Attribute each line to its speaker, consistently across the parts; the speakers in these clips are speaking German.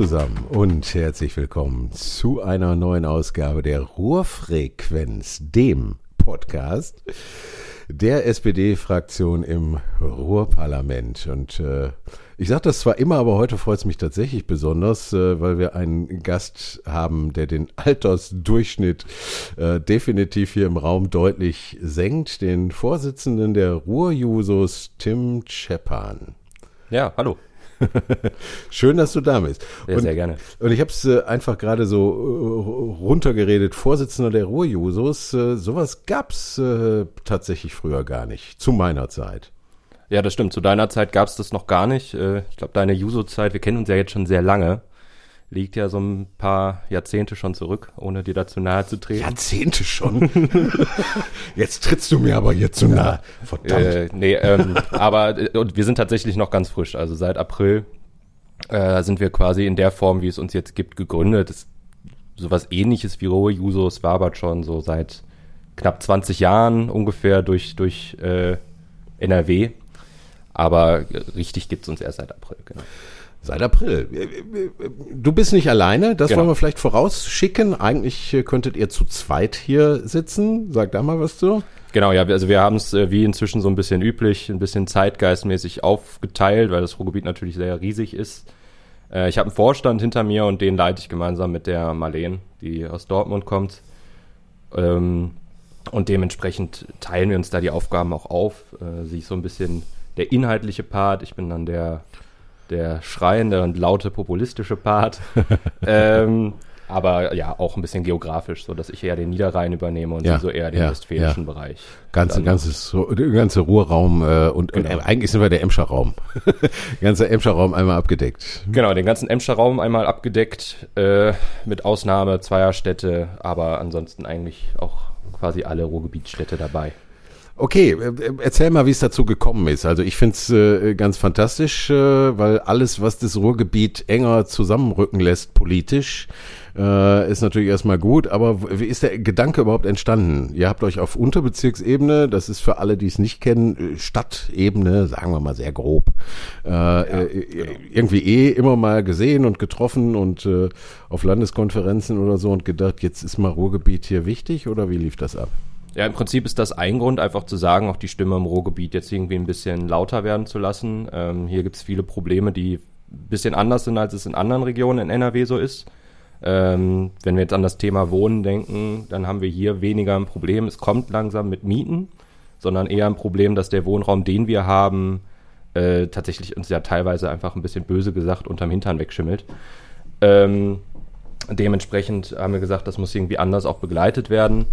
Speaker 1: zusammen und herzlich willkommen zu einer neuen Ausgabe der Ruhrfrequenz, dem Podcast der SPD-Fraktion im Ruhrparlament. Und äh, ich sage das zwar immer, aber heute freut es mich tatsächlich besonders, äh, weil wir einen Gast haben, der den Altersdurchschnitt äh, definitiv hier im Raum deutlich senkt, den Vorsitzenden der Ruhrjusos, Tim Cheppan.
Speaker 2: Ja, hallo.
Speaker 1: Schön, dass du da bist.
Speaker 2: Sehr, und, sehr gerne.
Speaker 1: Und ich habe es äh, einfach gerade so äh, runtergeredet. Vorsitzender der Ruhrjusos, äh, sowas gab's äh, tatsächlich früher gar nicht, zu meiner Zeit.
Speaker 2: Ja, das stimmt. Zu deiner Zeit gab's das noch gar nicht. Äh, ich glaube, deine Juso-Zeit, wir kennen uns ja jetzt schon sehr lange liegt ja so ein paar Jahrzehnte schon zurück, ohne dir dazu nahe zu treten.
Speaker 1: Jahrzehnte schon? jetzt trittst du mir aber hier zu nahe.
Speaker 2: Verdammt. Äh, nee, ähm, aber äh, und wir sind tatsächlich noch ganz frisch. Also seit April äh, sind wir quasi in der Form, wie es uns jetzt gibt, gegründet. Das, sowas ähnliches wie Rohe Jusos war aber schon so seit knapp 20 Jahren ungefähr durch, durch äh, NRW. Aber richtig gibt's uns erst seit April, genau.
Speaker 1: Seit April. Du bist nicht alleine, das genau. wollen wir vielleicht vorausschicken. Eigentlich äh, könntet ihr zu zweit hier sitzen. Sag da mal was zu.
Speaker 2: Genau, ja, also wir haben es äh, wie inzwischen so ein bisschen üblich, ein bisschen zeitgeistmäßig aufgeteilt, weil das Ruhrgebiet natürlich sehr riesig ist. Äh, ich habe einen Vorstand hinter mir und den leite ich gemeinsam mit der Marleen, die aus Dortmund kommt. Ähm, und dementsprechend teilen wir uns da die Aufgaben auch auf. Sie ist so ein bisschen der inhaltliche Part, ich bin dann der der schreiende und laute populistische Part. ähm, aber ja, auch ein bisschen geografisch, so dass ich eher den Niederrhein übernehme und ja, so eher den ja, westfälischen ja. Bereich.
Speaker 1: Ganze, ganzes, ganze Ruhrraum äh, und, genau. und, eigentlich sind wir der Emscher Raum. ganzer Emscher Raum einmal abgedeckt.
Speaker 2: Genau, den ganzen Emscher Raum einmal abgedeckt, äh, mit Ausnahme zweier Städte, aber ansonsten eigentlich auch quasi alle Ruhrgebietsstädte dabei.
Speaker 1: Okay, äh, erzähl mal, wie es dazu gekommen ist. Also ich finde es äh, ganz fantastisch, äh, weil alles, was das Ruhrgebiet enger zusammenrücken lässt politisch, äh, ist natürlich erstmal gut. Aber wie ist der Gedanke überhaupt entstanden? Ihr habt euch auf Unterbezirksebene, das ist für alle, die es nicht kennen, äh, Stadtebene, sagen wir mal sehr grob, äh, ja, genau. irgendwie eh immer mal gesehen und getroffen und auf Landeskonferenzen oder so und gedacht, jetzt ist mal Ruhrgebiet hier wichtig oder wie lief das ab?
Speaker 2: Ja, im Prinzip ist das ein Grund, einfach zu sagen, auch die Stimme im Ruhrgebiet jetzt irgendwie ein bisschen lauter werden zu lassen. Ähm, hier gibt es viele Probleme, die ein bisschen anders sind, als es in anderen Regionen in NRW so ist. Ähm, wenn wir jetzt an das Thema Wohnen denken, dann haben wir hier weniger ein Problem. Es kommt langsam mit Mieten, sondern eher ein Problem, dass der Wohnraum, den wir haben, äh, tatsächlich uns ja teilweise einfach ein bisschen böse gesagt unterm Hintern wegschimmelt. Ähm, dementsprechend haben wir gesagt, das muss irgendwie anders auch begleitet werden.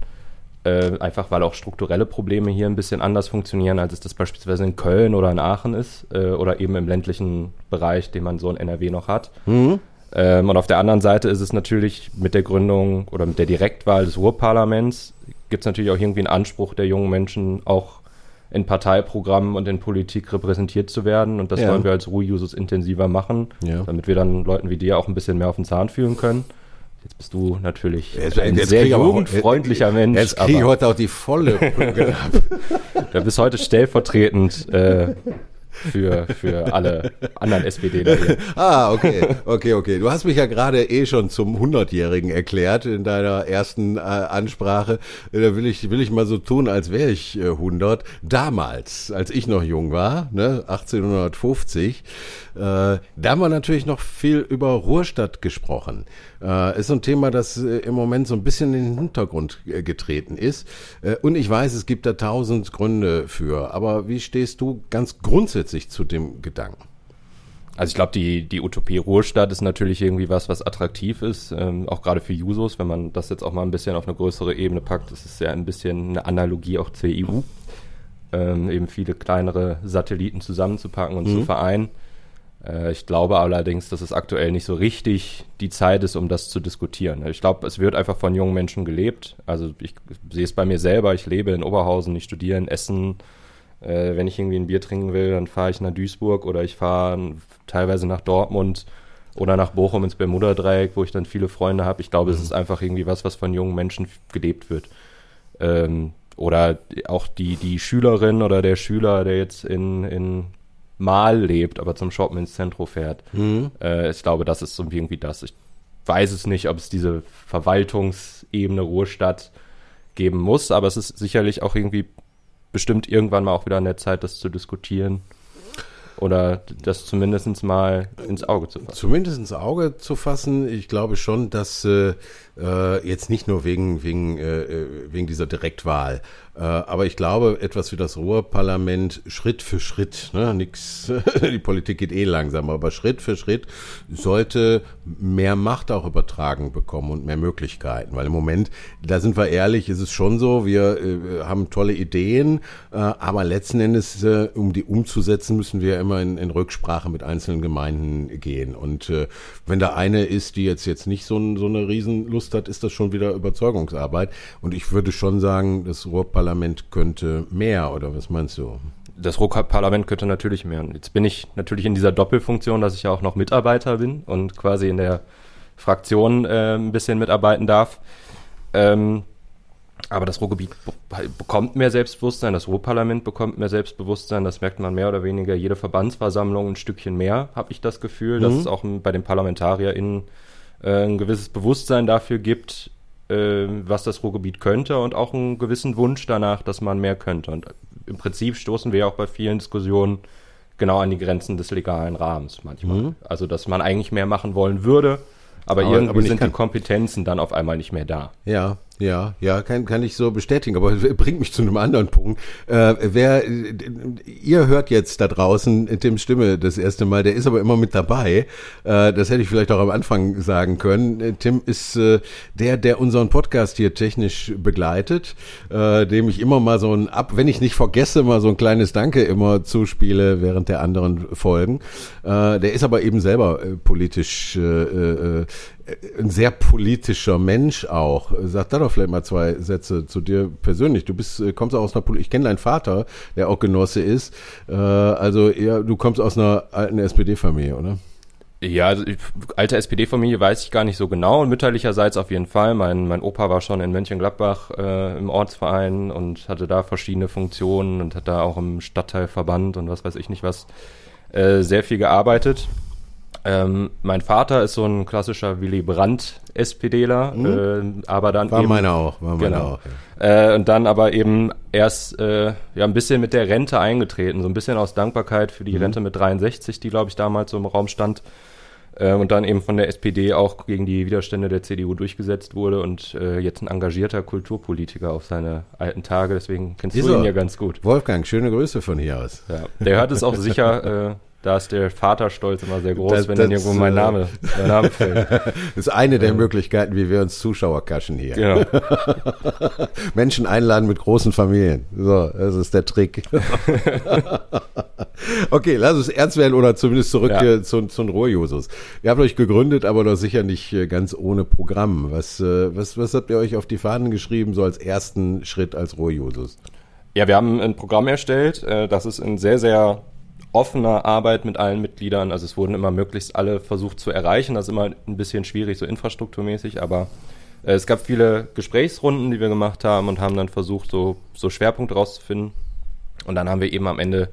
Speaker 2: Äh, einfach weil auch strukturelle Probleme hier ein bisschen anders funktionieren, als es das beispielsweise in Köln oder in Aachen ist äh, oder eben im ländlichen Bereich, den man so in NRW noch hat. Mhm. Ähm, und auf der anderen Seite ist es natürlich mit der Gründung oder mit der Direktwahl des Ruhrparlaments gibt es natürlich auch irgendwie einen Anspruch der jungen Menschen, auch in Parteiprogrammen und in Politik repräsentiert zu werden. Und das ja. wollen wir als Ruhr-Users intensiver machen, ja. damit wir dann Leuten wie dir auch ein bisschen mehr auf den Zahn fühlen können. Jetzt bist du natürlich jetzt, ein jetzt sehr jugendfreundlicher Mensch.
Speaker 1: Jetzt kriege ich heute auch die volle
Speaker 2: Du bist heute stellvertretend äh, für, für alle anderen SPDler hier.
Speaker 1: Ah, okay, okay, okay. Du hast mich ja gerade eh schon zum 100-Jährigen erklärt in deiner ersten äh, Ansprache. Da will ich, will ich mal so tun, als wäre ich äh, 100. Damals, als ich noch jung war, ne, 1850, äh, da haben wir natürlich noch viel über Ruhrstadt gesprochen. Äh, ist so ein Thema, das äh, im Moment so ein bisschen in den Hintergrund äh, getreten ist. Äh, und ich weiß, es gibt da tausend Gründe für. Aber wie stehst du ganz grundsätzlich zu dem Gedanken?
Speaker 2: Also ich glaube, die, die Utopie Ruhrstadt ist natürlich irgendwie was, was attraktiv ist, ähm, auch gerade für Jusos, wenn man das jetzt auch mal ein bisschen auf eine größere Ebene packt. Das ist ja ein bisschen eine Analogie auch zur EU, ähm, eben viele kleinere Satelliten zusammenzupacken und mhm. zu vereinen. Äh, ich glaube allerdings, dass es aktuell nicht so richtig die Zeit ist, um das zu diskutieren. Ich glaube, es wird einfach von jungen Menschen gelebt. Also ich sehe es bei mir selber. Ich lebe in Oberhausen, ich studiere in Essen. Äh, wenn ich irgendwie ein Bier trinken will, dann fahre ich nach Duisburg oder ich fahre teilweise nach Dortmund oder nach Bochum ins Bermuda-Dreieck, wo ich dann viele Freunde habe. Ich glaube, mhm. es ist einfach irgendwie was, was von jungen Menschen gelebt wird. Ähm, oder auch die, die Schülerin oder der Schüler, der jetzt in, in Mal lebt, aber zum Shoppen ins Zentrum fährt.
Speaker 1: Mhm.
Speaker 2: Äh, ich glaube, das ist so irgendwie das. Ich weiß es nicht, ob es diese Verwaltungsebene Ruhestadt geben muss, aber es ist sicherlich auch irgendwie bestimmt irgendwann mal auch wieder an der Zeit, das zu diskutieren. Oder das zumindest mal ins Auge zu fassen.
Speaker 1: Zumindest ins Auge zu fassen. Ich glaube schon, dass äh, äh, jetzt nicht nur wegen, wegen, äh, äh wegen dieser Direktwahl, aber ich glaube, etwas wie das Ruhrparlament Schritt für Schritt, ne, nix, die Politik geht eh langsam, aber Schritt für Schritt sollte mehr Macht auch übertragen bekommen und mehr Möglichkeiten. Weil im Moment, da sind wir ehrlich, ist es schon so, wir äh, haben tolle Ideen, äh, aber letzten Endes, äh, um die umzusetzen, müssen wir immer in, in Rücksprache mit einzelnen Gemeinden gehen. Und äh, wenn da eine ist, die jetzt, jetzt nicht so, so eine Riesenlust hat, ist das schon wieder Überzeugungsarbeit. Und ich würde schon sagen, das Ruhrparlament Parlament könnte mehr, oder was meinst du?
Speaker 2: Das Parlament könnte natürlich mehr. Und jetzt bin ich natürlich in dieser Doppelfunktion, dass ich ja auch noch Mitarbeiter bin und quasi in der Fraktion äh, ein bisschen mitarbeiten darf. Ähm, aber das Ruhrgebiet bekommt mehr Selbstbewusstsein, das Ruhrparlament bekommt mehr Selbstbewusstsein, das merkt man mehr oder weniger jede Verbandsversammlung ein Stückchen mehr, habe ich das Gefühl, mhm. dass es auch bei den ParlamentarierInnen äh, ein gewisses Bewusstsein dafür gibt, was das Ruhrgebiet könnte und auch einen gewissen Wunsch danach, dass man mehr könnte. Und im Prinzip stoßen wir auch bei vielen Diskussionen genau an die Grenzen des legalen Rahmens manchmal. Mhm. Also, dass man eigentlich mehr machen wollen würde, aber, aber irgendwie aber sind kann. die Kompetenzen dann auf einmal nicht mehr da.
Speaker 1: Ja, ja, ja, kann, kann ich so bestätigen, aber bringt mich zu einem anderen Punkt. Äh, wer, ihr hört jetzt da draußen Tims Stimme das erste Mal, der ist aber immer mit dabei. Äh, das hätte ich vielleicht auch am Anfang sagen können. Tim ist äh, der, der unseren Podcast hier technisch begleitet, äh, dem ich immer mal so ein ab, wenn ich nicht vergesse, mal so ein kleines Danke immer zuspiele während der anderen Folgen. Äh, der ist aber eben selber äh, politisch äh, äh, ein sehr politischer Mensch auch. Sag da doch vielleicht mal zwei Sätze zu dir persönlich. Du bist, äh, kommst aus einer, ich kenne deinen Vater, der auch Genosse ist. Äh, also ja, du kommst aus einer alten SPD-Familie, oder?
Speaker 2: Ja, also alte SPD-Familie weiß ich gar nicht so genau. Mütterlicherseits auf jeden Fall. Mein, mein Opa war schon in Mönchengladbach äh, im Ortsverein und hatte da verschiedene Funktionen und hat da auch im Stadtteilverband und was weiß ich nicht was äh, sehr viel gearbeitet. Ähm, mein Vater ist so ein klassischer Willy Brandt SPDler, mhm. äh, aber dann
Speaker 1: war eben, meiner auch, war
Speaker 2: meiner genau, auch. Ja. Äh, und dann aber eben erst äh, ja ein bisschen mit der Rente eingetreten, so ein bisschen aus Dankbarkeit für die mhm. Rente mit 63, die glaube ich damals so im Raum stand. Äh, und dann eben von der SPD auch gegen die Widerstände der CDU durchgesetzt wurde und äh, jetzt ein engagierter Kulturpolitiker auf seine alten Tage. Deswegen kennst Wieso? du ihn ja ganz gut.
Speaker 1: Wolfgang, schöne Grüße von hier aus.
Speaker 2: Ja, der hört es auch sicher. Äh, da ist der Vaterstolz immer sehr groß, das, wenn dann irgendwo mein Name, mein Name fällt.
Speaker 1: Das ist eine der Möglichkeiten, wie wir uns Zuschauer kaschen hier. Genau. Menschen einladen mit großen Familien. So, das ist der Trick. okay, lass uns ernst werden oder zumindest zurück ja. zu, zu den Ruhrjusos. Ihr habt euch gegründet, aber doch sicher nicht äh, ganz ohne Programm. Was, äh, was, was habt ihr euch auf die Fahnen geschrieben, so als ersten Schritt als Ruhrjusos?
Speaker 2: Ja, wir haben ein Programm erstellt, äh, das ist in sehr, sehr offener Arbeit mit allen Mitgliedern. Also es wurden immer möglichst alle versucht zu erreichen. Das ist immer ein bisschen schwierig, so infrastrukturmäßig, aber äh, es gab viele Gesprächsrunden, die wir gemacht haben und haben dann versucht, so, so Schwerpunkte rauszufinden. Und dann haben wir eben am Ende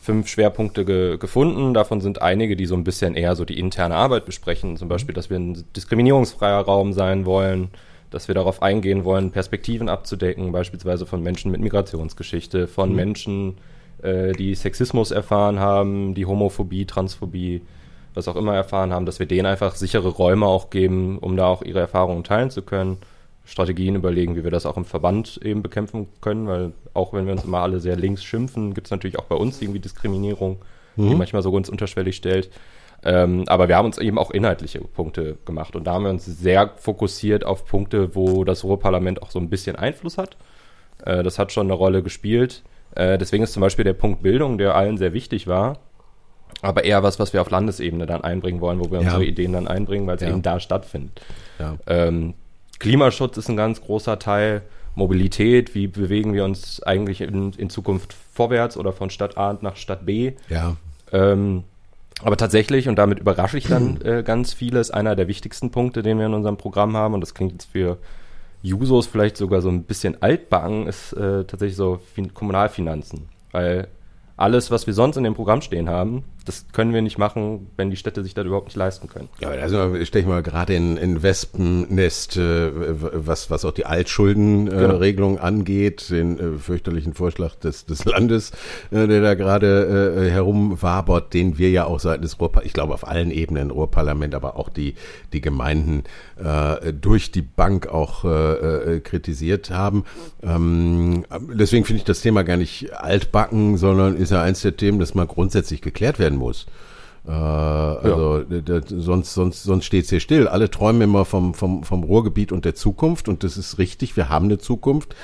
Speaker 2: fünf Schwerpunkte ge gefunden. Davon sind einige, die so ein bisschen eher so die interne Arbeit besprechen. Zum Beispiel, dass wir ein diskriminierungsfreier Raum sein wollen, dass wir darauf eingehen wollen, Perspektiven abzudecken, beispielsweise von Menschen mit Migrationsgeschichte, von mhm. Menschen, äh, die Sexismus erfahren haben, die Homophobie, Transphobie, was auch immer erfahren haben, dass wir denen einfach sichere Räume auch geben, um da auch ihre Erfahrungen teilen zu können. Strategien überlegen, wie wir das auch im Verband eben bekämpfen können, weil auch wenn wir uns immer alle sehr links schimpfen, gibt es natürlich auch bei uns irgendwie Diskriminierung, mhm. die manchmal so ganz unterschwellig stellt. Ähm, aber wir haben uns eben auch inhaltliche Punkte gemacht und da haben wir uns sehr fokussiert auf Punkte, wo das Ruhrparlament auch so ein bisschen Einfluss hat. Äh, das hat schon eine Rolle gespielt. Äh, deswegen ist zum Beispiel der Punkt Bildung, der allen sehr wichtig war, aber eher was, was wir auf Landesebene dann einbringen wollen, wo wir ja. unsere Ideen dann einbringen, weil es ja. eben da stattfindet. Ja. Ähm, Klimaschutz ist ein ganz großer Teil. Mobilität, wie bewegen wir uns eigentlich in, in Zukunft vorwärts oder von Stadt A nach Stadt B?
Speaker 1: Ja.
Speaker 2: Ähm, aber tatsächlich, und damit überrasche ich dann äh, ganz viele, ist einer der wichtigsten Punkte, den wir in unserem Programm haben, und das klingt jetzt für Jusos vielleicht sogar so ein bisschen altbacken, ist äh, tatsächlich so fin Kommunalfinanzen. Weil alles, was wir sonst in dem Programm stehen haben, das können wir nicht machen, wenn die Städte sich das überhaupt nicht leisten können.
Speaker 1: Ja, also stelle ich mal gerade in, in Wespennest, äh, was, was auch die Altschuldenregelung äh, genau. angeht, den äh, fürchterlichen Vorschlag des, des Landes, äh, der da gerade äh, herumwabert, den wir ja auch seitens des Ruhrparlaments, ich glaube auf allen Ebenen, Ruhrparlament, aber auch die, die Gemeinden äh, durch die Bank auch kritisiert haben. Ähm, deswegen finde ich das Thema gar nicht altbacken, sondern ist ja eins der Themen, das mal grundsätzlich geklärt werden muss. Äh, also ja. sonst, sonst, sonst steht es hier still. Alle träumen immer vom, vom, vom Ruhrgebiet und der Zukunft und das ist richtig, wir haben eine Zukunft.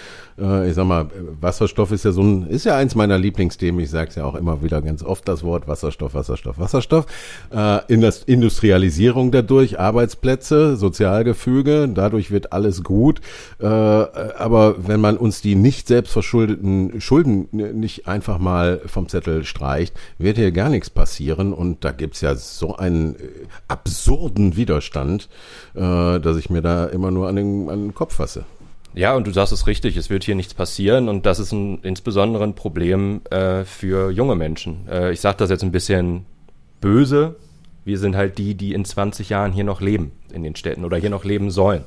Speaker 1: Äh, ich sag mal, Wasserstoff ist ja so ein, ist ja eins meiner Lieblingsthemen. Ich sage es ja auch immer wieder ganz oft das Wort Wasserstoff, Wasserstoff, Wasserstoff. Äh, in das Industrialisierung dadurch, Arbeitsplätze, Sozialgefüge, dadurch wird alles gut. Äh, aber wenn man uns die nicht selbstverschuldeten Schulden nicht einfach mal vom Zettel streicht, wird hier gar nichts passieren. Und da gibt's ja so einen äh, absurden Widerstand, äh, dass ich mir da immer nur an den, an den Kopf fasse.
Speaker 2: Ja, und du sagst es richtig, es wird hier nichts passieren und das ist ein, insbesondere ein Problem äh, für junge Menschen. Äh, ich sage das jetzt ein bisschen böse. Wir sind halt die, die in 20 Jahren hier noch leben in den Städten oder hier noch leben sollen.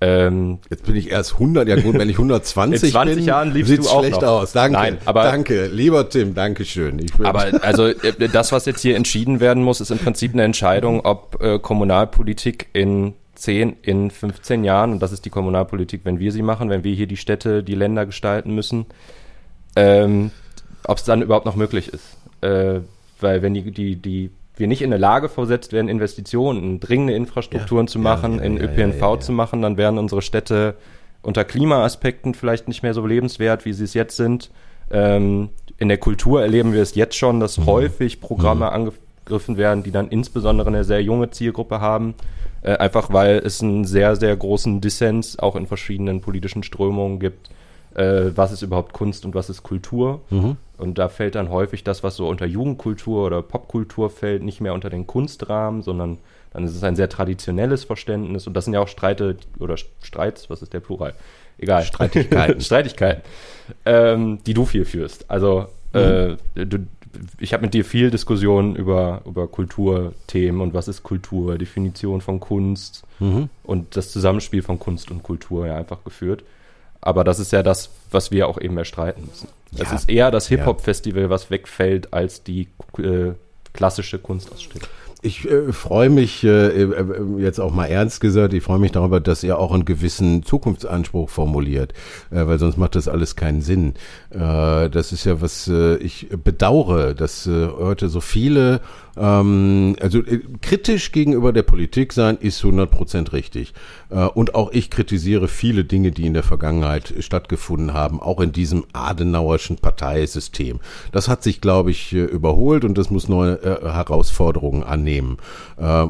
Speaker 1: Ähm, Jetzt bin ich erst 100, ja gut, wenn ich 120
Speaker 2: in 20 bin, Jahren liebst du auch schlecht noch. aus.
Speaker 1: Danke, Nein, aber, danke, lieber Tim, danke schön.
Speaker 2: aber also äh, das, was jetzt hier entschieden werden muss, ist im Prinzip eine Entscheidung, ob äh, Kommunalpolitik in 10, in 15 Jahren, und das ist die Kommunalpolitik, wenn wir sie machen, wenn wir hier die Städte, die Länder gestalten müssen, ähm, ob es dann überhaupt noch möglich ist. Äh, weil wenn die, die, die wir nicht in der Lage versetzt werden, Investitionen, in dringende Infrastrukturen ja, zu machen, ja, ja, in ÖPNV zu machen, dann werden unsere Städte unter Klimaaspekten vielleicht nicht mehr so lebenswert, wie sie es jetzt sind. Ähm, in der Kultur erleben wir es jetzt schon, dass mhm. häufig Programme mhm. angegriffen werden, die dann insbesondere eine sehr junge Zielgruppe haben äh, einfach weil es einen sehr, sehr großen Dissens auch in verschiedenen politischen Strömungen gibt. Äh, was ist überhaupt Kunst und was ist Kultur? Mhm. Und da fällt dann häufig das, was so unter Jugendkultur oder Popkultur fällt, nicht mehr unter den Kunstrahmen, sondern dann ist es ein sehr traditionelles Verständnis. Und das sind ja auch Streite oder Streits, was ist der Plural? Egal.
Speaker 1: Streitigkeiten.
Speaker 2: Streitigkeiten, ähm, die du viel führst. Also mhm. äh, du, ich habe mit dir viel Diskussionen über, über Kulturthemen und was ist Kultur, Definition von Kunst mhm. und das Zusammenspiel von Kunst und Kultur ja einfach geführt. Aber das ist ja das, was wir auch eben erstreiten müssen. Es ja. ist eher das Hip-Hop-Festival, was wegfällt, als die äh, klassische Kunstausstellung.
Speaker 1: Ich äh, freue mich, äh, äh, jetzt auch mal ernst gesagt, ich freue mich darüber, dass ihr auch einen gewissen Zukunftsanspruch formuliert, äh, weil sonst macht das alles keinen Sinn. Äh, das ist ja was, äh, ich bedauere, dass äh, heute so viele ähm, also äh, kritisch gegenüber der Politik sein ist 100% richtig. Äh, und auch ich kritisiere viele Dinge, die in der Vergangenheit stattgefunden haben, auch in diesem Adenauerschen Parteisystem. Das hat sich, glaube ich, äh, überholt und das muss neue äh, Herausforderungen annehmen. Äh,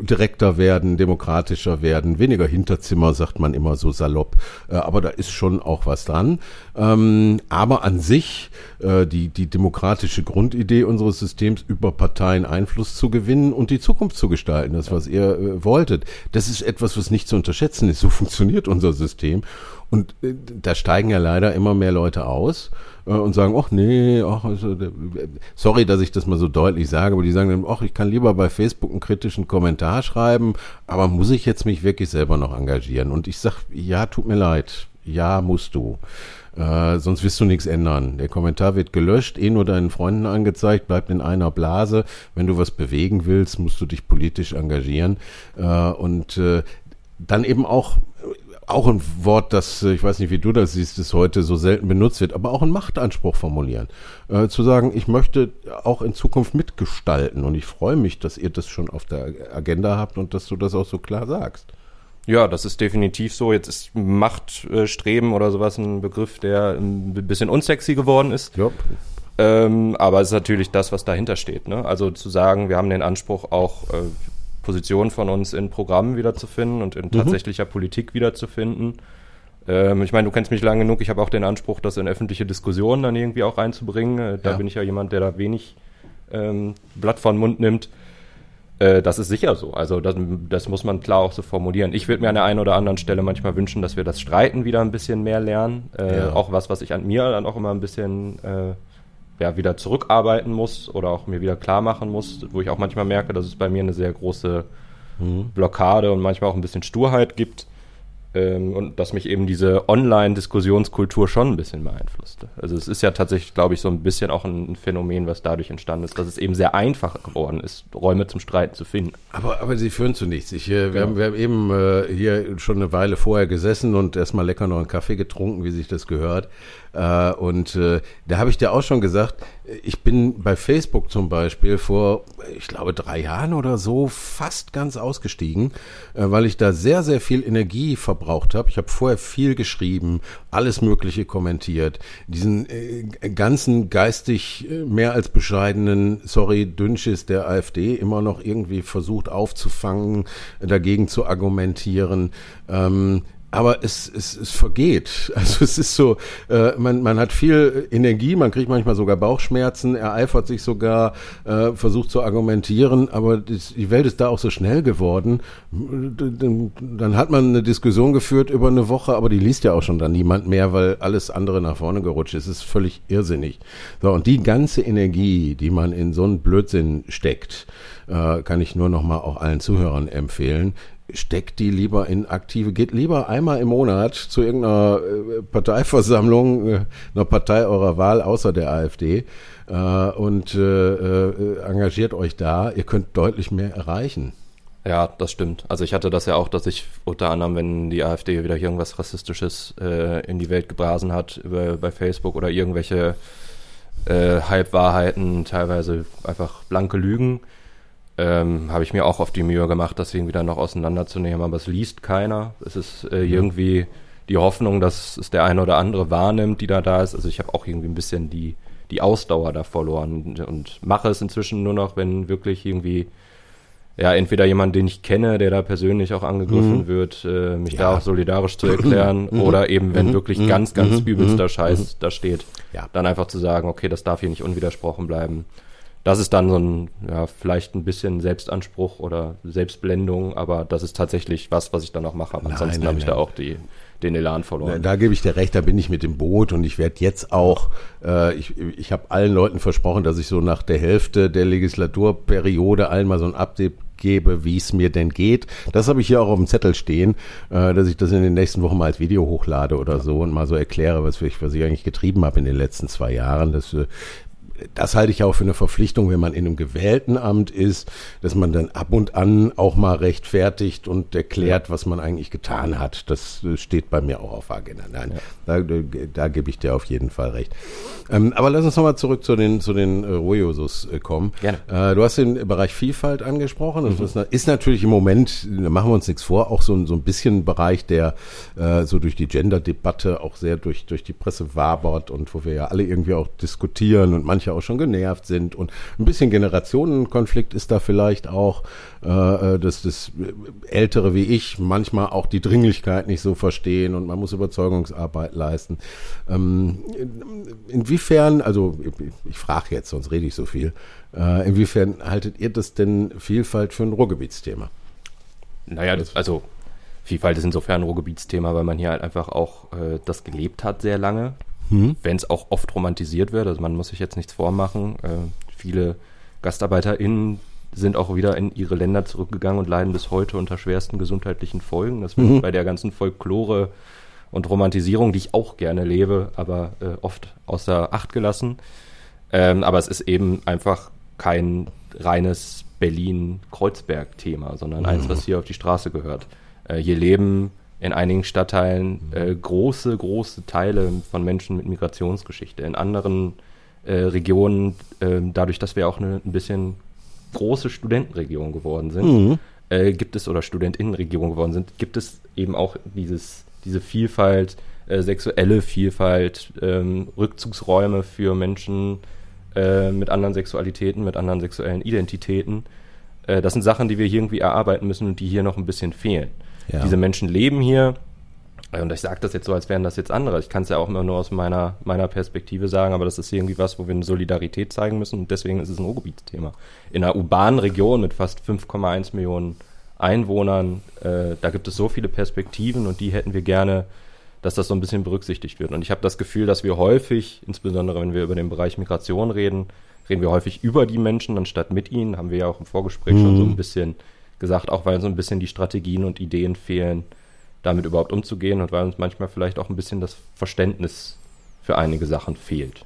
Speaker 1: direkter werden, demokratischer werden, weniger Hinterzimmer, sagt man immer so salopp. Äh, aber da ist schon auch was dran. Ähm, aber an sich, die, die demokratische Grundidee unseres Systems über Parteien Einfluss zu gewinnen und die Zukunft zu gestalten, das, was ihr äh, wolltet. Das ist etwas, was nicht zu unterschätzen ist. So funktioniert unser System. Und äh, da steigen ja leider immer mehr Leute aus äh, und sagen, ach nee, ach, also, sorry, dass ich das mal so deutlich sage, aber die sagen dann, ach, ich kann lieber bei Facebook einen kritischen Kommentar schreiben, aber muss ich jetzt mich wirklich selber noch engagieren? Und ich sag, ja, tut mir leid, ja, musst du. Äh, sonst wirst du nichts ändern. Der Kommentar wird gelöscht, eh nur deinen Freunden angezeigt, bleibt in einer Blase. Wenn du was bewegen willst, musst du dich politisch engagieren. Äh, und äh, dann eben auch auch ein Wort, das, ich weiß nicht, wie du das siehst, das heute so selten benutzt wird, aber auch einen Machtanspruch formulieren. Äh, zu sagen, ich möchte auch in Zukunft mitgestalten und ich freue mich, dass ihr das schon auf der Agenda habt und dass du das auch so klar sagst.
Speaker 2: Ja, das ist definitiv so. Jetzt ist Machtstreben oder sowas ein Begriff, der ein bisschen unsexy geworden ist. Ja. Ähm, aber es ist natürlich das, was dahinter steht. Ne? Also zu sagen, wir haben den Anspruch, auch äh, Positionen von uns in Programmen wiederzufinden und in mhm. tatsächlicher Politik wiederzufinden. Ähm, ich meine, du kennst mich lange genug. Ich habe auch den Anspruch, das in öffentliche Diskussionen dann irgendwie auch reinzubringen. Äh, da ja. bin ich ja jemand, der da wenig ähm, Blatt von Mund nimmt. Äh, das ist sicher so. Also das, das muss man klar auch so formulieren. Ich würde mir an der einen oder anderen Stelle manchmal wünschen, dass wir das Streiten wieder ein bisschen mehr lernen. Äh, ja. Auch was, was ich an mir dann auch immer ein bisschen äh, ja, wieder zurückarbeiten muss oder auch mir wieder klar machen muss, wo ich auch manchmal merke, dass es bei mir eine sehr große mhm. Blockade und manchmal auch ein bisschen Sturheit gibt. Ähm, und dass mich eben diese Online-Diskussionskultur schon ein bisschen beeinflusste. Also es ist ja tatsächlich, glaube ich, so ein bisschen auch ein Phänomen, was dadurch entstanden ist, dass es eben sehr einfach geworden ist, Räume zum Streiten zu finden.
Speaker 1: Aber, aber sie führen zu nichts. Ich, äh, wir, ja. haben, wir haben eben äh, hier schon eine Weile vorher gesessen und erstmal lecker noch einen Kaffee getrunken, wie sich das gehört. Äh, und äh, da habe ich dir auch schon gesagt, ich bin bei Facebook zum Beispiel vor, ich glaube, drei Jahren oder so fast ganz ausgestiegen, äh, weil ich da sehr, sehr viel Energie verbraucht habe. Ich habe vorher viel geschrieben, alles Mögliche kommentiert, diesen äh, ganzen geistig äh, mehr als bescheidenen, sorry, Dünnschiss der AfD immer noch irgendwie versucht aufzufangen, dagegen zu argumentieren. Ähm, aber es, es, es vergeht. Also es ist so, äh, man, man hat viel Energie, man kriegt manchmal sogar Bauchschmerzen, ereifert sich sogar, äh, versucht zu argumentieren, aber die Welt ist da auch so schnell geworden. Dann, hat man eine Diskussion geführt über eine Woche, aber die liest ja auch schon dann niemand mehr, weil alles andere nach vorne gerutscht ist. Es ist völlig irrsinnig. So, und die ganze Energie, die man in so einen Blödsinn steckt, äh, kann ich nur noch mal auch allen Zuhörern empfehlen steckt die lieber in aktive, geht lieber einmal im Monat zu irgendeiner äh, Parteiversammlung, äh, einer Partei eurer Wahl außer der AfD äh, und engagiert euch da. Ihr könnt deutlich mehr erreichen.
Speaker 2: Ja, das stimmt. Also ich hatte das ja auch, dass ich unter anderem, wenn die AfD wieder irgendwas Rassistisches äh, in die Welt gebrasen hat über, bei Facebook oder irgendwelche äh, Halbwahrheiten, teilweise einfach blanke Lügen, ähm, habe ich mir auch auf die Mühe gemacht, das irgendwie dann noch auseinanderzunehmen, aber es liest keiner. Es ist äh, mhm. irgendwie die Hoffnung, dass es der eine oder andere wahrnimmt, die da da ist. Also ich habe auch irgendwie ein bisschen die, die Ausdauer da verloren und, und mache es inzwischen nur noch, wenn wirklich irgendwie ja, entweder jemand, den ich kenne, der da persönlich auch angegriffen mhm. wird, äh, mich ja. da auch solidarisch zu erklären, mhm. oder eben, wenn mhm. wirklich mhm. ganz, ganz mhm. übelster. Scheiß da steht, ja. dann einfach zu sagen, okay, das darf hier nicht unwidersprochen bleiben das ist dann so ein, ja, vielleicht ein bisschen Selbstanspruch oder Selbstblendung, aber das ist tatsächlich was, was ich dann auch mache. Aber ansonsten habe ich da auch die, den Elan verloren.
Speaker 1: Da, da gebe ich dir recht, da bin ich mit dem Boot und ich werde jetzt auch, äh, ich, ich habe allen Leuten versprochen, dass ich so nach der Hälfte der Legislaturperiode allen mal so ein Update gebe, wie es mir denn geht. Das habe ich hier auch auf dem Zettel stehen, äh, dass ich das in den nächsten Wochen mal als Video hochlade oder so und mal so erkläre, was ich, was ich eigentlich getrieben habe in den letzten zwei Jahren. Das äh, das halte ich auch für eine Verpflichtung, wenn man in einem gewählten Amt ist, dass man dann ab und an auch mal rechtfertigt und erklärt, was man eigentlich getan hat. Das steht bei mir auch auf Agenda. Nein, ja. da, da gebe ich dir auf jeden Fall recht. Ähm, aber lass uns nochmal zurück zu den, zu den äh, Royosos äh, kommen. Gerne. Äh, du hast den Bereich Vielfalt angesprochen. Mhm. Das ist natürlich im Moment, da machen wir uns nichts vor, auch so, so ein bisschen ein Bereich, der äh, so durch die Gender-Debatte auch sehr durch, durch die Presse wabert und wo wir ja alle irgendwie auch diskutieren und manche auch schon genervt sind. Und ein bisschen Generationenkonflikt ist da vielleicht auch, äh, dass das Ältere wie ich manchmal auch die Dringlichkeit nicht so verstehen und man muss Überzeugungsarbeit leisten. Ähm, inwiefern, also ich, ich frage jetzt, sonst rede ich so viel, äh, inwiefern haltet ihr das denn Vielfalt für ein Ruhrgebietsthema?
Speaker 2: Naja, das, also Vielfalt ist insofern ein Ruhrgebietsthema, weil man hier halt einfach auch äh, das gelebt hat sehr lange mhm. wenn es auch oft romantisiert wird. Also man muss sich jetzt nichts vormachen. Äh, viele GastarbeiterInnen sind auch wieder in ihre Länder zurückgegangen und leiden bis heute unter schwersten gesundheitlichen Folgen. Das wird mhm. bei der ganzen Folklore und Romantisierung, die ich auch gerne lebe, aber äh, oft außer Acht gelassen. Ähm, aber es ist eben einfach kein reines Berlin-Kreuzberg-Thema, sondern mhm. eins, was hier auf die Straße gehört. Äh, hier leben in einigen Stadtteilen äh, große, große Teile von Menschen mit Migrationsgeschichte. In anderen äh, Regionen, äh, dadurch, dass wir auch eine ein bisschen große Studentenregion geworden sind, mhm. Äh, gibt es, oder Studentinnenregion geworden sind, gibt es eben auch dieses, diese Vielfalt, äh, sexuelle Vielfalt, ähm, Rückzugsräume für Menschen äh, mit anderen Sexualitäten, mit anderen sexuellen Identitäten. das sind Sachen, die wir irgendwie erarbeiten müssen und die hier noch ein bisschen fehlen. Ja. Diese Menschen leben hier. Und ich sage das jetzt so, als wären das jetzt andere. Ich kann es ja auch immer nur aus meiner, meiner Perspektive sagen, aber das ist irgendwie was, wo wir eine Solidarität zeigen müssen und deswegen ist es ein Ruhrgebietsthema. In einer urbanen Region mit fast 5,1 Millionen Einwohnern, äh, da gibt es so viele Perspektiven und die hätten wir gerne dass das so ein bisschen berücksichtigt wird. Und ich habe das Gefühl, dass wir häufig, insbesondere wenn wir über den Bereich Migration reden, reden wir häufig über die Menschen anstatt mit ihnen. Haben wir ja auch im Vorgespräch mhm. schon so ein bisschen gesagt, auch weil so ein bisschen die Strategien und Ideen fehlen, damit überhaupt umzugehen und weil uns manchmal vielleicht auch ein bisschen das Verständnis für einige Sachen fehlt.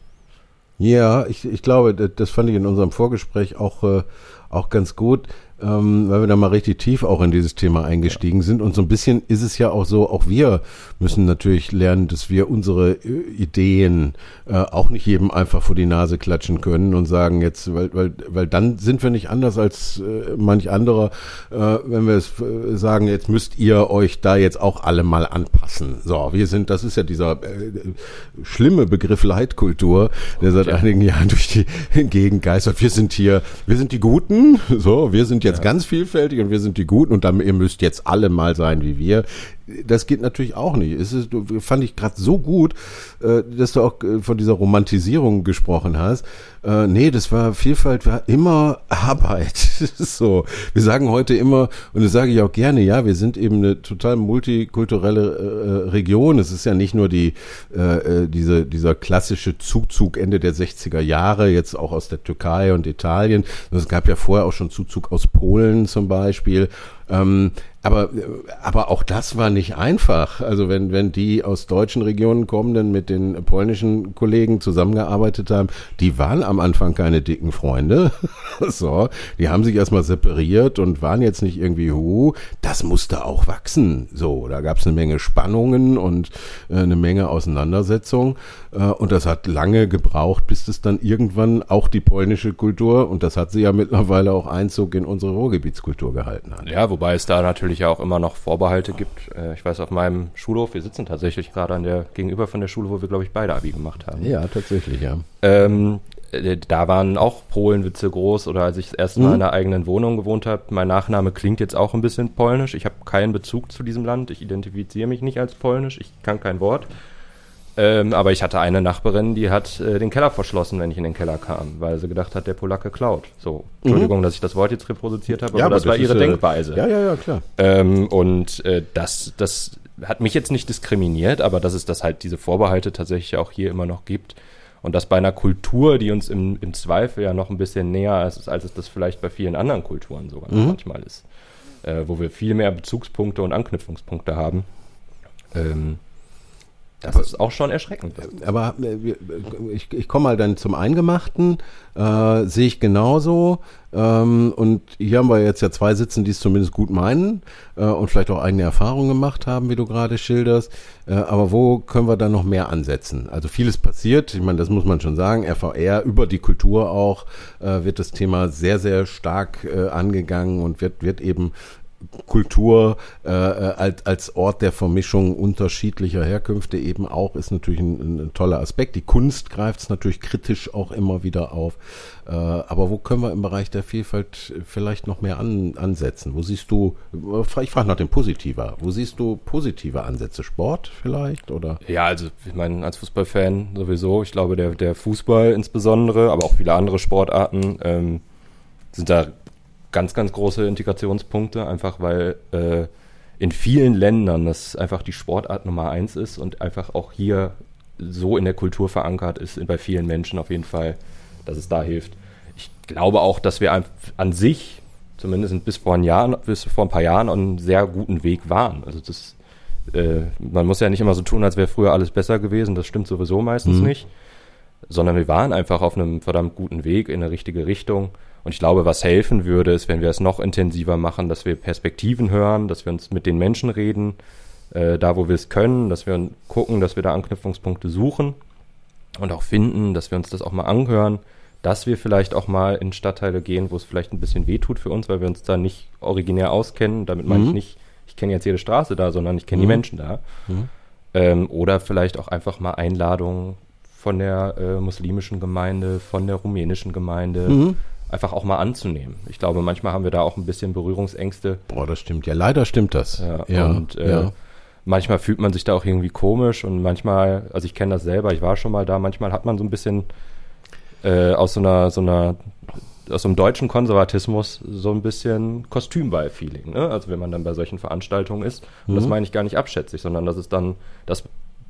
Speaker 1: Ja, ich, ich glaube, das fand ich in unserem Vorgespräch auch, äh, auch ganz gut ähm, weil wir da mal richtig tief auch in dieses Thema eingestiegen sind. Und so ein bisschen ist es ja auch so, auch wir müssen natürlich lernen, dass wir unsere äh, Ideen äh, auch nicht jedem einfach vor die Nase klatschen können und sagen jetzt, weil, weil, weil dann sind wir nicht anders als äh, manch anderer, äh, wenn wir es äh, sagen, jetzt müsst ihr euch da jetzt auch alle mal anpassen. So, wir sind, das ist ja dieser äh, schlimme Begriff Leitkultur, der seit einigen Jahren durch die Gegend geistert. Wir sind hier, wir sind die Guten, so, wir sind jetzt ja. ganz vielfältig und wir sind die Guten und dann, ihr müsst jetzt alle mal sein wie wir das geht natürlich auch nicht. Es ist, fand ich gerade so gut, äh, dass du auch äh, von dieser Romantisierung gesprochen hast. Äh, nee, das war Vielfalt, war immer Arbeit. so. Wir sagen heute immer, und das sage ich auch gerne, ja, wir sind eben eine total multikulturelle Region. Es ist ja nicht nur die, äh diese, dieser klassische Zuzug Ende der 60er Jahre, jetzt auch aus der Türkei und Italien. Es gab ja vorher auch schon Zuzug aus Polen zum Beispiel. Ähm, aber, aber auch das war nicht einfach. Also wenn, wenn die aus deutschen Regionen kommen, dann mit den polnischen Kollegen zusammengearbeitet haben, die waren am Anfang keine dicken Freunde. so, die haben sich erstmal separiert und waren jetzt nicht irgendwie hu. Das musste auch wachsen. So, da gab es eine Menge Spannungen und äh, eine Menge Auseinandersetzungen. Äh, und das hat lange gebraucht, bis es dann irgendwann auch die polnische Kultur, und das hat sie ja mittlerweile auch Einzug in unsere Ruhrgebietskultur gehalten hat.
Speaker 2: Ja, wobei es da natürlich natürlich ja auch immer noch Vorbehalte gibt. Äh, ich weiß, auf meinem Schulhof, wir sitzen tatsächlich gerade an der gegenüber von der Schule, wo wir, glaube ich, beide Abi gemacht haben.
Speaker 1: Ja, tatsächlich, ja.
Speaker 2: Ähm, äh, da waren auch Polenwitze groß oder als ich das erste Mal mhm. in einer eigenen Wohnung gewohnt habe. Mein Nachname klingt jetzt auch ein bisschen polnisch. Ich habe keinen Bezug zu diesem Land. Ich identifiziere mich nicht als polnisch. Ich kann kein Wort. Ähm, aber ich hatte eine Nachbarin, die hat äh, den Keller verschlossen, wenn ich in den Keller kam, weil sie gedacht hat, der Polacke klaut. So, Entschuldigung, mhm. dass ich das Wort jetzt reproduziert habe,
Speaker 1: ja,
Speaker 2: aber,
Speaker 1: das,
Speaker 2: das war ihre
Speaker 1: äh,
Speaker 2: Denkweise.
Speaker 1: Ja, ja, ja, klar.
Speaker 2: Ähm, und äh, das, das hat mich jetzt nicht diskriminiert, aber dass es das halt diese Vorbehalte tatsächlich auch hier immer noch gibt. Und das bei einer Kultur, die uns im, im Zweifel ja noch ein bisschen näher ist, als es das vielleicht bei vielen anderen Kulturen sogar mhm. manchmal ist. Äh, wo wir viel mehr Bezugspunkte und Anknüpfungspunkte haben. Ähm, das ist auch schon erschreckend.
Speaker 1: Aber äh, ich, ich komme mal dann zum Eingemachten, äh, sehe ich genauso. Ähm, und hier haben wir jetzt ja zwei sitzen, die es zumindest gut meinen äh, und vielleicht auch eigene Erfahrungen gemacht haben, wie du gerade schilderst. Äh, aber wo können wir da noch mehr ansetzen? Also vieles passiert, ich meine, das muss man schon sagen. RVR über die Kultur auch äh, wird das Thema sehr, sehr stark äh, angegangen und wird, wird eben Kultur äh, als, als Ort der Vermischung unterschiedlicher Herkünfte eben auch ist natürlich ein, ein toller Aspekt. Die Kunst greift es natürlich kritisch auch immer wieder auf. Äh, aber wo können wir im Bereich der Vielfalt vielleicht noch mehr an, ansetzen? Wo siehst du, ich frage nach dem Positiver, wo siehst du positive Ansätze? Sport vielleicht oder?
Speaker 2: Ja, also ich meine, als Fußballfan sowieso, ich glaube, der, der Fußball insbesondere, aber auch viele andere Sportarten ähm, sind da ganz, ganz große Integrationspunkte, einfach weil äh, in vielen Ländern das einfach die Sportart Nummer eins ist und einfach auch hier so in der Kultur verankert ist, bei vielen Menschen auf jeden Fall, dass es da hilft. Ich glaube auch, dass wir an, sich, zumindest bis vor, ein Jahr, bis vor ein paar Jahren, auf einem sehr guten Weg waren. Also das, äh, man muss ja nicht immer so tun, als wäre früher alles besser gewesen, das stimmt sowieso meistens mhm. nicht, sondern wir waren einfach auf einem verdammt guten Weg in eine richtige Richtung. Und ich glaube, was helfen würde, ist, wenn wir es noch intensiver machen, dass wir Perspektiven hören, dass wir uns mit den Menschen reden, äh, da wo wir es können, dass wir gucken, dass wir da Anknüpfungspunkte suchen und auch finden, dass wir uns das auch mal anhören, dass wir vielleicht auch mal in Stadtteile gehen, wo es vielleicht ein bisschen wehtut für uns, weil wir uns da nicht originär auskennen. Damit meine ich mhm. nicht, ich kenne jetzt jede Straße da, sondern ich kenne mhm. die Menschen da. Mhm. Ähm, oder vielleicht auch einfach mal Einladungen von der äh, muslimischen Gemeinde, von der rumänischen Gemeinde, mhm einfach auch mal anzunehmen. Ich glaube, manchmal haben wir da auch ein bisschen Berührungsängste.
Speaker 1: Boah, das stimmt. Ja, leider stimmt das.
Speaker 2: Ja, ja und äh, ja. manchmal fühlt man sich da auch irgendwie komisch und manchmal, also ich kenne das selber, ich war schon mal da, manchmal hat man so ein bisschen äh, aus so einer, so einer aus so einem deutschen Konservatismus so ein bisschen Kostümball-Feeling. Ne? Also wenn man dann bei solchen Veranstaltungen ist. Und mhm. das meine ich gar nicht abschätzig, sondern das ist dann, das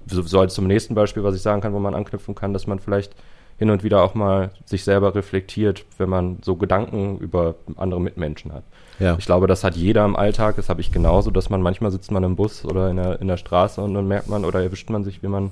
Speaker 2: so, zum nächsten Beispiel, was ich sagen kann, wo man anknüpfen kann, dass man vielleicht hin und wieder auch mal sich selber reflektiert, wenn man so Gedanken über andere Mitmenschen hat. Ja. Ich glaube, das hat jeder im Alltag, das habe ich genauso, dass man manchmal sitzt man im Bus oder in der, in der Straße und dann merkt man oder erwischt man sich, wie man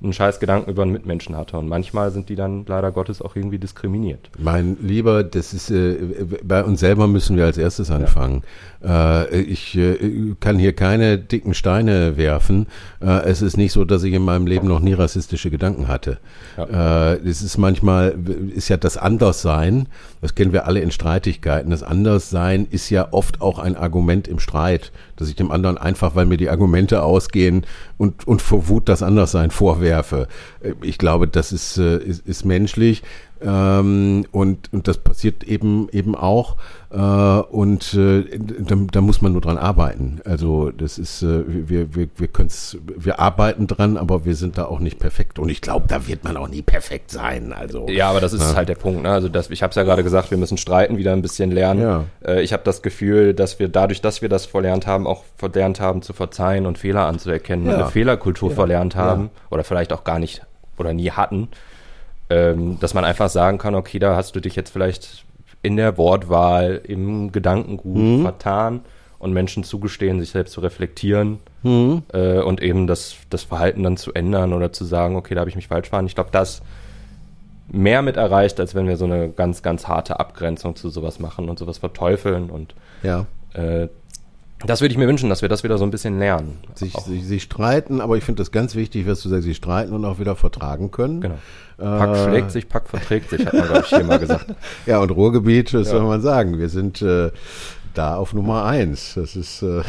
Speaker 2: einen scheiß Gedanken über einen Mitmenschen hatte. Und manchmal sind die dann leider Gottes auch irgendwie diskriminiert.
Speaker 1: Mein Lieber, das ist, äh, bei uns selber müssen wir als erstes anfangen. Ja. Äh, ich äh, kann hier keine dicken Steine werfen. Äh, es ist nicht so, dass ich in meinem Leben noch nie rassistische Gedanken hatte. Ja. Äh, es ist manchmal, ist ja das Anderssein, das kennen wir alle in Streitigkeiten. Das Anderssein ist ja oft auch ein Argument im Streit, dass ich dem anderen einfach, weil mir die Argumente ausgehen und, und vor Wut das Anderssein vorwerfe. Äh, ich glaube, das ist, ist, ist menschlich. Ähm, und, und das passiert eben eben auch. Äh, und äh, da, da muss man nur dran arbeiten. Also das ist, äh, wir, wir, wir können's, wir arbeiten dran, aber wir sind da auch nicht perfekt. Und ich glaube, da wird man auch nie perfekt sein. Also
Speaker 2: Ja, aber das ist ja. halt der Punkt. Ne? Also das, ich habe es ja gerade gesagt, wir müssen streiten, wieder ein bisschen lernen. Ja. Äh, ich habe das Gefühl, dass wir dadurch, dass wir das verlernt haben, auch verlernt haben zu verzeihen und Fehler anzuerkennen, ja. eine Fehlerkultur ja. verlernt haben oder vielleicht auch gar nicht oder nie hatten ähm, dass man einfach sagen kann, okay, da hast du dich jetzt vielleicht in der Wortwahl, im Gedankengut mhm. vertan und Menschen zugestehen, sich selbst zu reflektieren mhm. äh, und eben das, das Verhalten dann zu ändern oder zu sagen, okay, da habe ich mich falsch verhalten. Ich glaube, das mehr mit erreicht, als wenn wir so eine ganz, ganz harte Abgrenzung zu sowas machen und sowas verteufeln und
Speaker 1: ja.
Speaker 2: äh, das würde ich mir wünschen, dass wir das wieder so ein bisschen lernen.
Speaker 1: Sich, sich, sich streiten, aber ich finde das ganz wichtig, was du sagst, sie streiten und auch wieder vertragen können. Genau.
Speaker 2: Pack äh, schlägt sich, Pack verträgt sich, hat man, glaube ich, hier mal gesagt.
Speaker 1: Ja, und Ruhrgebiet, was ja. soll man sagen? Wir sind äh, da auf Nummer eins. Das ist, äh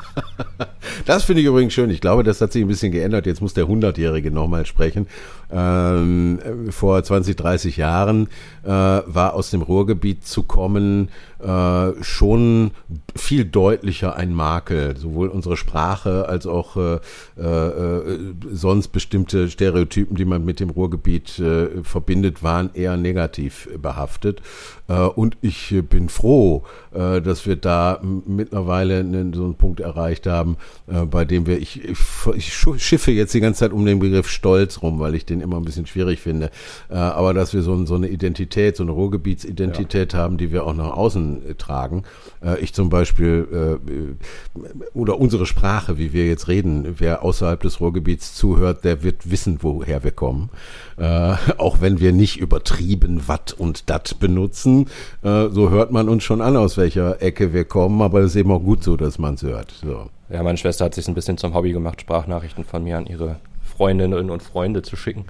Speaker 1: das finde ich übrigens schön. Ich glaube, das hat sich ein bisschen geändert. Jetzt muss der Hundertjährige nochmal sprechen. Ähm, vor 20, 30 Jahren äh, war aus dem Ruhrgebiet zu kommen äh, schon viel deutlicher ein Makel. Sowohl unsere Sprache als auch äh, äh, sonst bestimmte Stereotypen, die man mit dem Ruhrgebiet äh, verbindet, waren eher negativ behaftet. Äh, und ich bin froh, äh, dass wir da mittlerweile einen, so einen Punkt erreicht haben, äh, bei dem wir, ich, ich, ich schiffe jetzt die ganze Zeit um den Begriff Stolz rum, weil ich den immer ein bisschen schwierig finde, äh, aber dass wir so, so eine Identität, so eine Ruhrgebietsidentität ja. haben, die wir auch nach außen äh, tragen. Äh, ich zum Beispiel, äh, oder unsere Sprache, wie wir jetzt reden, wer außerhalb des Ruhrgebiets zuhört, der wird wissen, woher wir kommen. Äh, auch wenn wir nicht übertrieben Watt und Dat benutzen, äh, so hört man uns schon an, aus welcher Ecke wir kommen, aber es ist eben auch gut so, dass man es hört. So.
Speaker 2: Ja, meine Schwester hat sich ein bisschen zum Hobby gemacht, Sprachnachrichten von mir an ihre Freundinnen und Freunde zu schicken.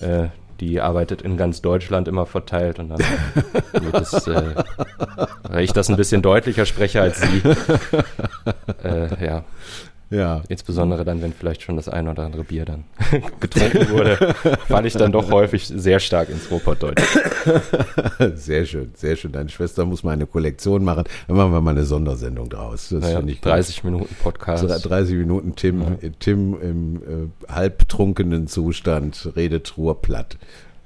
Speaker 2: Äh, die arbeitet in ganz Deutschland immer verteilt und dann wird es, äh, weil ich das ein bisschen deutlicher spreche als sie. Äh, ja, ja. Insbesondere dann, wenn vielleicht schon das ein oder andere Bier dann getrunken wurde, falle ich dann doch häufig sehr stark ins Ruhrpottdeutsch.
Speaker 1: Sehr schön, sehr schön. Deine Schwester muss mal eine Kollektion machen. Dann machen wir mal eine Sondersendung draus.
Speaker 2: Das naja, ich 30 gut. Minuten Podcast.
Speaker 1: 30 Minuten Tim, ja. Tim im äh, halbtrunkenen Zustand redet Ruhrplatt.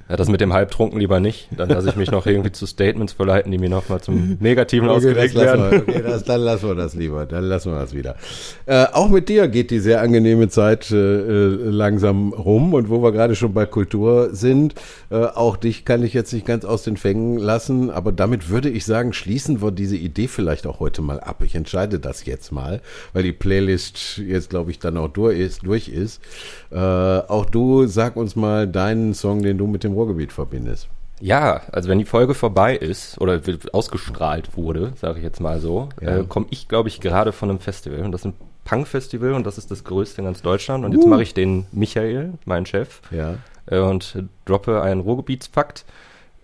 Speaker 2: Ja, das mit dem Halbtrunken lieber nicht. Dann lasse ich mich noch irgendwie zu Statements verleiten, die mir nochmal zum Negativen okay, ausgelegt werden.
Speaker 1: Wir, okay, das, dann lassen wir das lieber. Dann lassen wir das wieder. Äh, auch mit dir geht die sehr angenehme Zeit äh, äh, langsam rum. Und wo wir gerade schon bei Kultur sind, äh, auch dich kann ich jetzt nicht ganz aus den Fängen lassen. Aber damit würde ich sagen, schließen wir diese Idee vielleicht auch heute mal ab. Ich entscheide das jetzt mal, weil die Playlist jetzt, glaube ich, dann auch durch ist. Durch ist. Äh, auch du, sag uns mal deinen Song, den du mit dem Ruhrgebiet verbindest.
Speaker 2: Ja, also wenn die Folge vorbei ist oder ausgestrahlt wurde, sage ich jetzt mal so, ja. äh, komme ich, glaube ich, gerade von einem Festival. Und das ist ein Punk-Festival und das ist das größte in ganz Deutschland. Und uh. jetzt mache ich den Michael, meinen Chef,
Speaker 1: ja.
Speaker 2: äh, und droppe einen Ruhrgebietsfakt.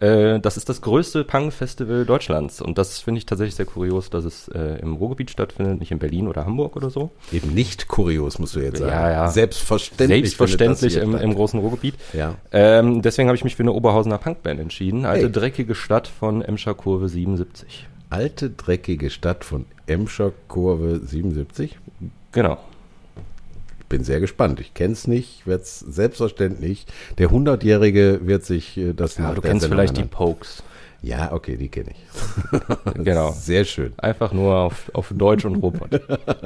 Speaker 2: Äh, das ist das größte Punk-Festival Deutschlands. Und das finde ich tatsächlich sehr kurios, dass es äh, im Ruhrgebiet stattfindet, nicht in Berlin oder Hamburg oder so.
Speaker 1: Eben nicht kurios, musst du jetzt sagen.
Speaker 2: Ja, ja.
Speaker 1: Selbstverständlich.
Speaker 2: Selbstverständlich im, im, großen Ruhrgebiet.
Speaker 1: Ja.
Speaker 2: Ähm, deswegen habe ich mich für eine Oberhausener Punkband entschieden. Alte hey. dreckige Stadt von Emscher Kurve 77.
Speaker 1: Alte dreckige Stadt von Emscher Kurve 77?
Speaker 2: Genau
Speaker 1: bin sehr gespannt. Ich kenne es nicht, werde es selbstverständlich. Der 100-Jährige wird sich äh, das
Speaker 2: Ja, du kennst
Speaker 1: Sendung
Speaker 2: vielleicht die
Speaker 1: anhören.
Speaker 2: Pokes.
Speaker 1: Ja, okay, die kenne ich.
Speaker 2: Genau.
Speaker 1: Sehr schön.
Speaker 2: Einfach nur auf, auf Deutsch und Robot.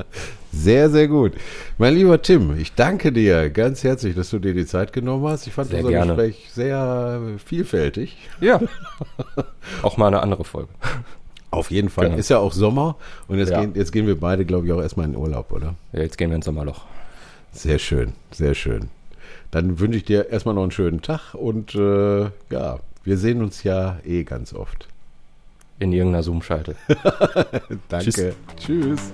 Speaker 1: Sehr, sehr gut. Mein lieber Tim, ich danke dir ganz herzlich, dass du dir die Zeit genommen hast. Ich fand
Speaker 2: Sehr
Speaker 1: unser
Speaker 2: gerne.
Speaker 1: Gespräch sehr vielfältig.
Speaker 2: ja. Auch mal eine andere Folge.
Speaker 1: Auf jeden Fall.
Speaker 2: Genau.
Speaker 1: Ist ja auch Sommer und jetzt,
Speaker 2: Ja.
Speaker 1: gehen, jetzt gehen wir beide, glaube ich, auch erstmal in Urlaub, oder?
Speaker 2: Ja, jetzt gehen wir ins Sommerloch.
Speaker 1: Sehr schön, sehr schön. Dann wünsche ich dir erstmal noch einen schönen Tag und äh, ja, wir sehen uns ja eh ganz oft.
Speaker 2: In irgendeiner Zoom-Schalte.
Speaker 1: Danke. Tschüss.